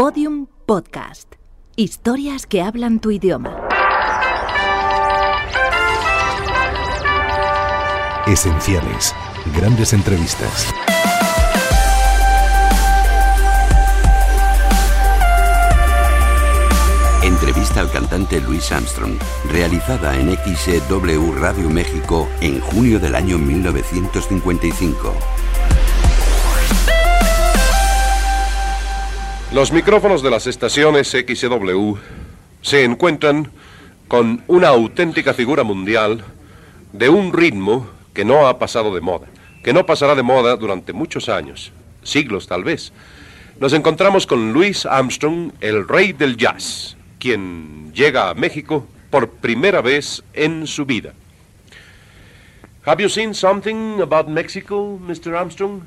Podium Podcast. Historias que hablan tu idioma. Esenciales. Grandes entrevistas. Entrevista al cantante Louis Armstrong, realizada en XW Radio México en junio del año 1955. Los micrófonos de las estaciones XW se encuentran con una auténtica figura mundial de un ritmo que no ha pasado de moda, que no pasará de moda durante muchos años, siglos tal vez. Nos encontramos con Louis Armstrong, el rey del jazz, quien llega a México por primera vez en su vida. Have you seen something about Mexico, Mr. Armstrong?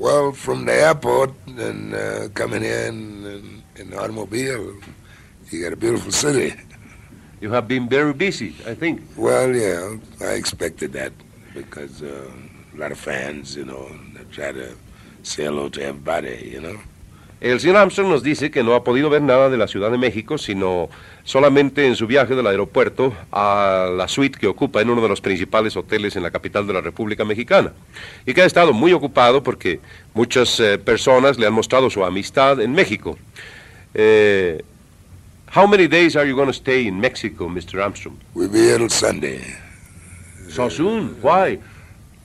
Well, from the airport and uh, coming here in, in, in automobile, you got a beautiful city. You have been very busy, I think. Well, yeah, I expected that because uh, a lot of fans, you know, they try to say hello to everybody, you know. El señor Armstrong nos dice que no ha podido ver nada de la Ciudad de México, sino solamente en su viaje del aeropuerto a la suite que ocupa en uno de los principales hoteles en la capital de la República Mexicana. Y que ha estado muy ocupado porque muchas eh, personas le han mostrado su amistad en México. Eh, how many days are you going to stay in Mexico, Mr. Armstrong? We'll be here till Sunday. So soon? Why?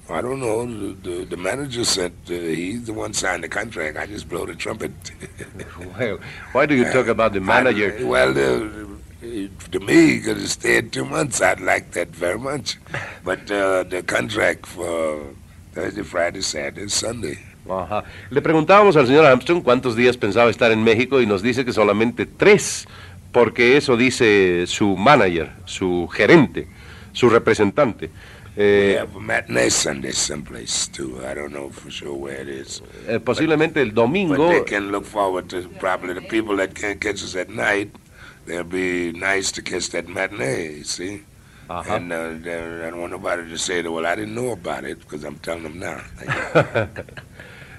I don't know. The, the, the manager said uh, he's the one signed the contract. I just blow the trumpet. Well, why do you talk about the manager? I- well, uh, to me, because it stayed two months, I'd like that very much. But uh, the contract for Thursday, Friday, Saturday, Sunday. Ajá. Le preguntábamos al señor Armstrong cuántos días pensaba estar en México y nos dice que solamente tres, porque eso dice su manager, su gerente, su representante. Eh, have a matinee Sunday someplace, too. I don't know for sure where it is. posiblemente el domingo. But they can look forward to probably the people that can't catch us at night. They'll be nice to catch that matinee, see? Ajá. And uh, I don't want nobody to say, that, well, I didn't know about it, because I'm telling them now.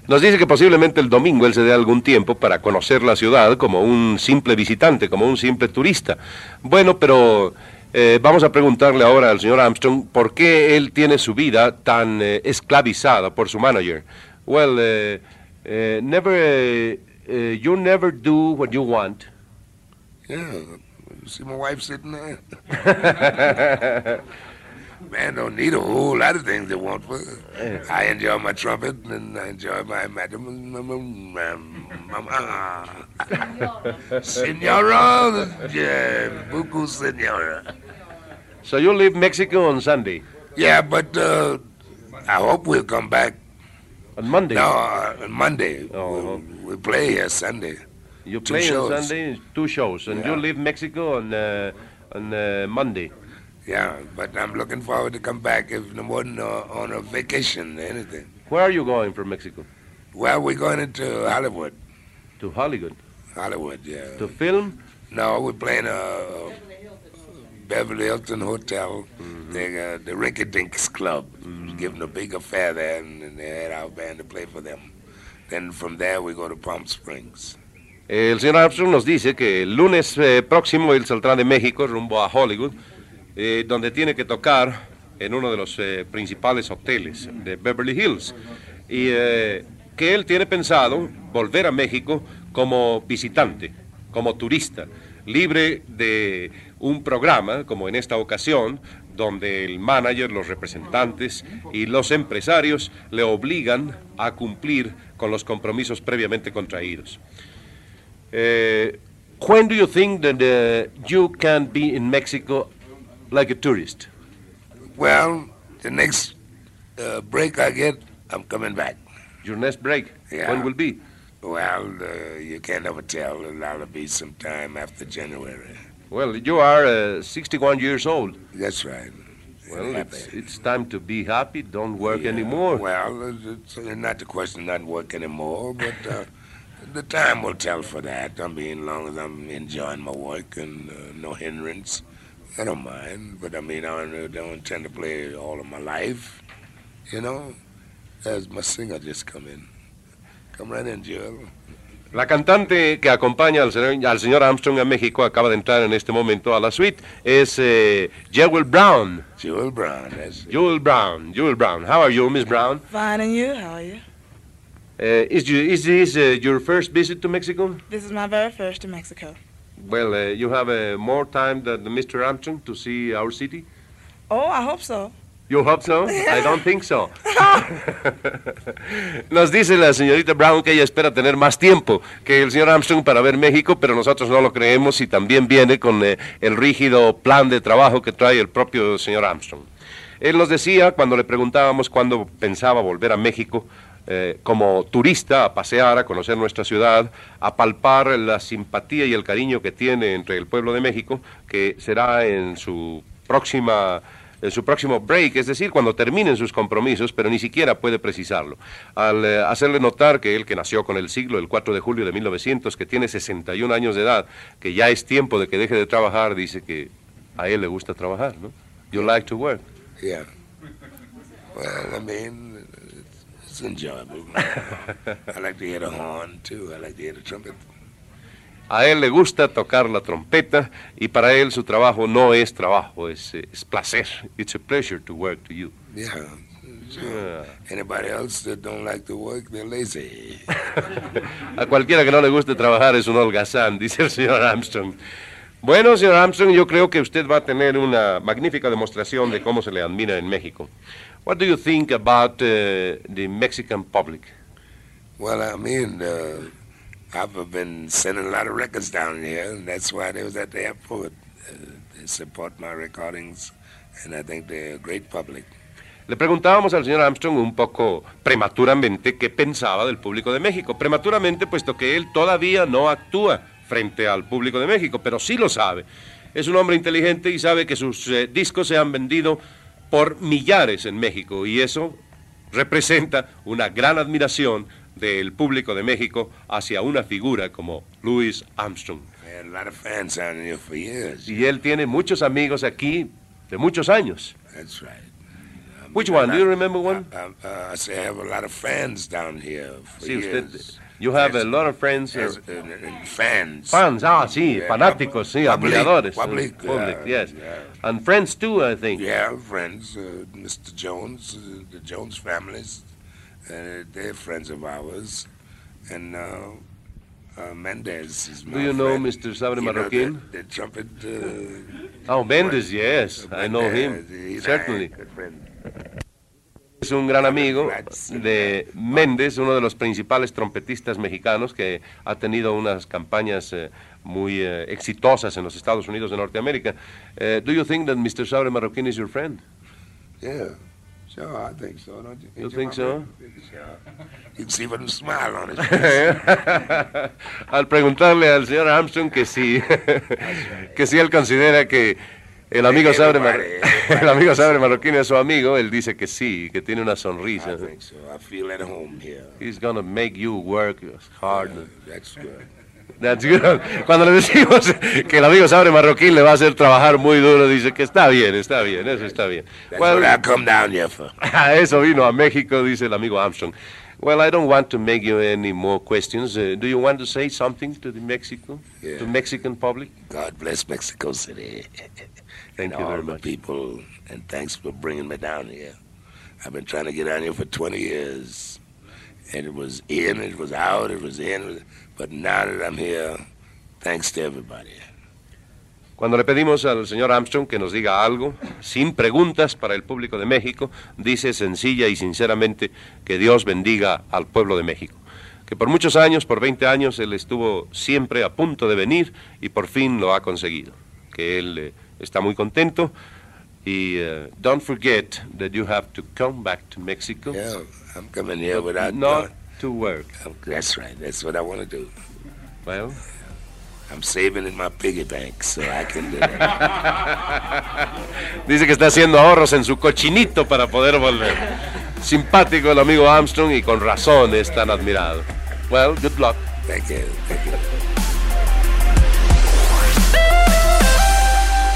Nos dice que posiblemente el domingo él se dé algún tiempo para conocer la ciudad como un simple visitante, como un simple turista. Bueno, pero eh, vamos a preguntarle ahora al señor Armstrong por qué él tiene su vida tan eh, esclavizada por su manager. Well, eh, eh, never, eh, you never do what you want. yeah, you see my wife sitting there? Man don't need a whole lot of things they want for. I enjoy my trumpet and I enjoy my madam. Senora, yeah, buku senora. So you'll leave Mexico on Sunday, Yeah, but uh, I hope we'll come back. on Monday. No, uh, on Monday. Oh. we, we play here Sunday. you two play on. Sunday, two shows, and you leave Mexico on uh, on uh, Monday. Yeah, but I'm looking forward to come back if no more than on a vacation or anything. Where are you going from Mexico? Well, we're going into Hollywood. To Hollywood. Hollywood, yeah. To film? No, we're playing a Beverly Hilton Hotel, the, uh, the Rinky Dinks Club. Giving a big affair there, and, and they had our band to play for them. Then from there, we go to Palm Springs. El señor Armstrong nos dice que el lunes eh, próximo él saldrá de México rumbo a Hollywood, eh, donde tiene que tocar en uno de los eh, principales hoteles de Beverly Hills. Y eh, que él tiene pensado volver a México como visitante, como turista, libre de un programa, como en esta ocasión, donde el manager, los representantes y los empresarios le obligan a cumplir con los compromisos previamente contraídos. Uh, when do you think that uh, you can be in Mexico like a tourist? Well, the next uh, break I get, I'm coming back. Your next break? Yeah. When will be? Well, uh, you can't ever tell. It'll be sometime after January. Well, you are uh, 61 years old. That's right. Well, it's, it's time to be happy. Don't work Yeah, anymore. Well, it's not the question not work anymore, but uh, the time will tell for that. I mean, as long as I'm enjoying my work and uh, no hindrance, I don't mind. But I mean, I don't, don't intend to play all of my life. You know, as my singer just come in. Come right in, Joel. La cantante que acompaña al señor, al señor Armstrong a México acaba de entrar en este momento a la suite. Es eh, Jewel Brown. Jewel Brown, that's. Jewel Brown. Jewel Brown. How are you, Miss Brown? Fine, and you? How are you? Uh, is, you, is this uh, your first visit to Mexico? This is my very first to Mexico. Well, uh, you have uh, more time than Mr. Armstrong to see our city? Oh, I hope so. You hope so? I don't think so. Nos dice la señorita Brown que ella espera tener más tiempo que el señor Armstrong para ver México, pero nosotros no lo creemos y también viene con eh, el rígido plan de trabajo que trae el propio señor Armstrong. Él nos decía, cuando le preguntábamos cuándo pensaba volver a México, eh, como turista a pasear, a conocer nuestra ciudad, a palpar la simpatía y el cariño que tiene entre el pueblo de México, que será en su próxima en su próximo break, es decir, cuando terminen sus compromisos, pero ni siquiera puede precisarlo. Al eh, hacerle notar que él, que nació con el siglo, el 4 de julio de 1900, que tiene 61 años de edad, que ya es tiempo de que deje de trabajar, dice que a él le gusta trabajar, ¿no? You like to work. Yeah. Well, I mean, it's enjoyable. I like to hear the horn, too. I like to hear the trumpet. A él le gusta tocar la trompeta y para él su trabajo no es trabajo, es, es placer. It's a pleasure to work to you. Yeah. Anybody else that don't like to work, they're lazy. A cualquiera que no le guste trabajar es un holgazán, dice el señor Armstrong. Bueno, señor Armstrong, yo creo que usted va a tener una magnífica demostración de cómo se le admira en México. What do you think about uh, the Mexican public? Well, I mean, uh, I've been sending a lot of records down here, and that's why they was at the airport. Uh, they support my recordings, and I think they're a great public. Le preguntábamos al señor Armstrong un poco prematuramente qué pensaba del público de México. Prematuramente, puesto que él todavía no actúa frente al público de México, pero sí lo sabe. Es un hombre inteligente y sabe que sus eh, discos se han vendido por millares en México y eso representa una gran admiración del público de México hacia una figura como Louis Armstrong. Y él tiene muchos amigos aquí de muchos años. That's right. I Which one? Do you remember one? I, I, I say I have a lot of fans down here for Sí, usted, years. you have a lot of friends. uh, Yes, and- and fans. Fans, ah, sí, Yeah, fanáticos, sí, public, admiradores. public, uh, public, yes. yeah. And friends too, I think. Yeah, friends. Uh, Mr. Jones, uh, the Jones families, uh, they're friends of ours. And uh, uh, Mendez is my Do you know friend. Mr. Know, Marroquin? The, the trumpet. Uh, Oh, Mendes, yes, I know him, Mendez, he's certainly. Es un gran amigo de Méndez, uno de los principales trompetistas mexicanos que ha tenido unas campañas eh, muy eh, exitosas en los Estados Unidos de Norteamérica. Eh, do you think that Mr. Sabre Marroquin is your friend? Yeah. Sure, I think so, don't you? You think so? Sure. You can see what a smile on his face. Al preguntarle al señor Armstrong que si, que si él considera que el amigo Sabre, Mar- el amigo Sabre Marroquín es su amigo, él dice que sí, que tiene una sonrisa. I think so. I feel at home here. He's gonna make you work hard. That's good. That's good. Cuando le decimos que el amigo Sabre Marroquín le va a hacer trabajar muy duro, dice que está bien, está bien, eso está bien. That's Well, what I come down here for. a eso vino a México, dice el amigo Armstrong. Well, I don't want to make you any more questions. Uh, do you want to say something to the Mexico, Yeah. to Mexican public? God bless Mexico City. Thank and you all very the much. people, and thanks for bringing me down here. I've been trying to get down here for 20 years, and it was in, it was out, it was in, but now that I'm here, thanks to everybody. Cuando le pedimos al señor Armstrong que nos diga algo, sin preguntas para el público de México, dice sencilla y sinceramente que Dios bendiga al pueblo de México. Que por muchos años, por 20 años, él estuvo siempre a punto de venir y por fin lo ha conseguido. Que él eh, está muy contento y eh, don't forget that you have to come back to Mexico. Yeah, I'm coming here without not to work. That's right. That's what I want to do. Well, I'm saving in my piggy bank so I can do that. Dice que está haciendo ahorros en su cochinito para poder volver. Simpático el amigo Armstrong y con razón es tan admirado. Well, good luck. Thank you. Thank you.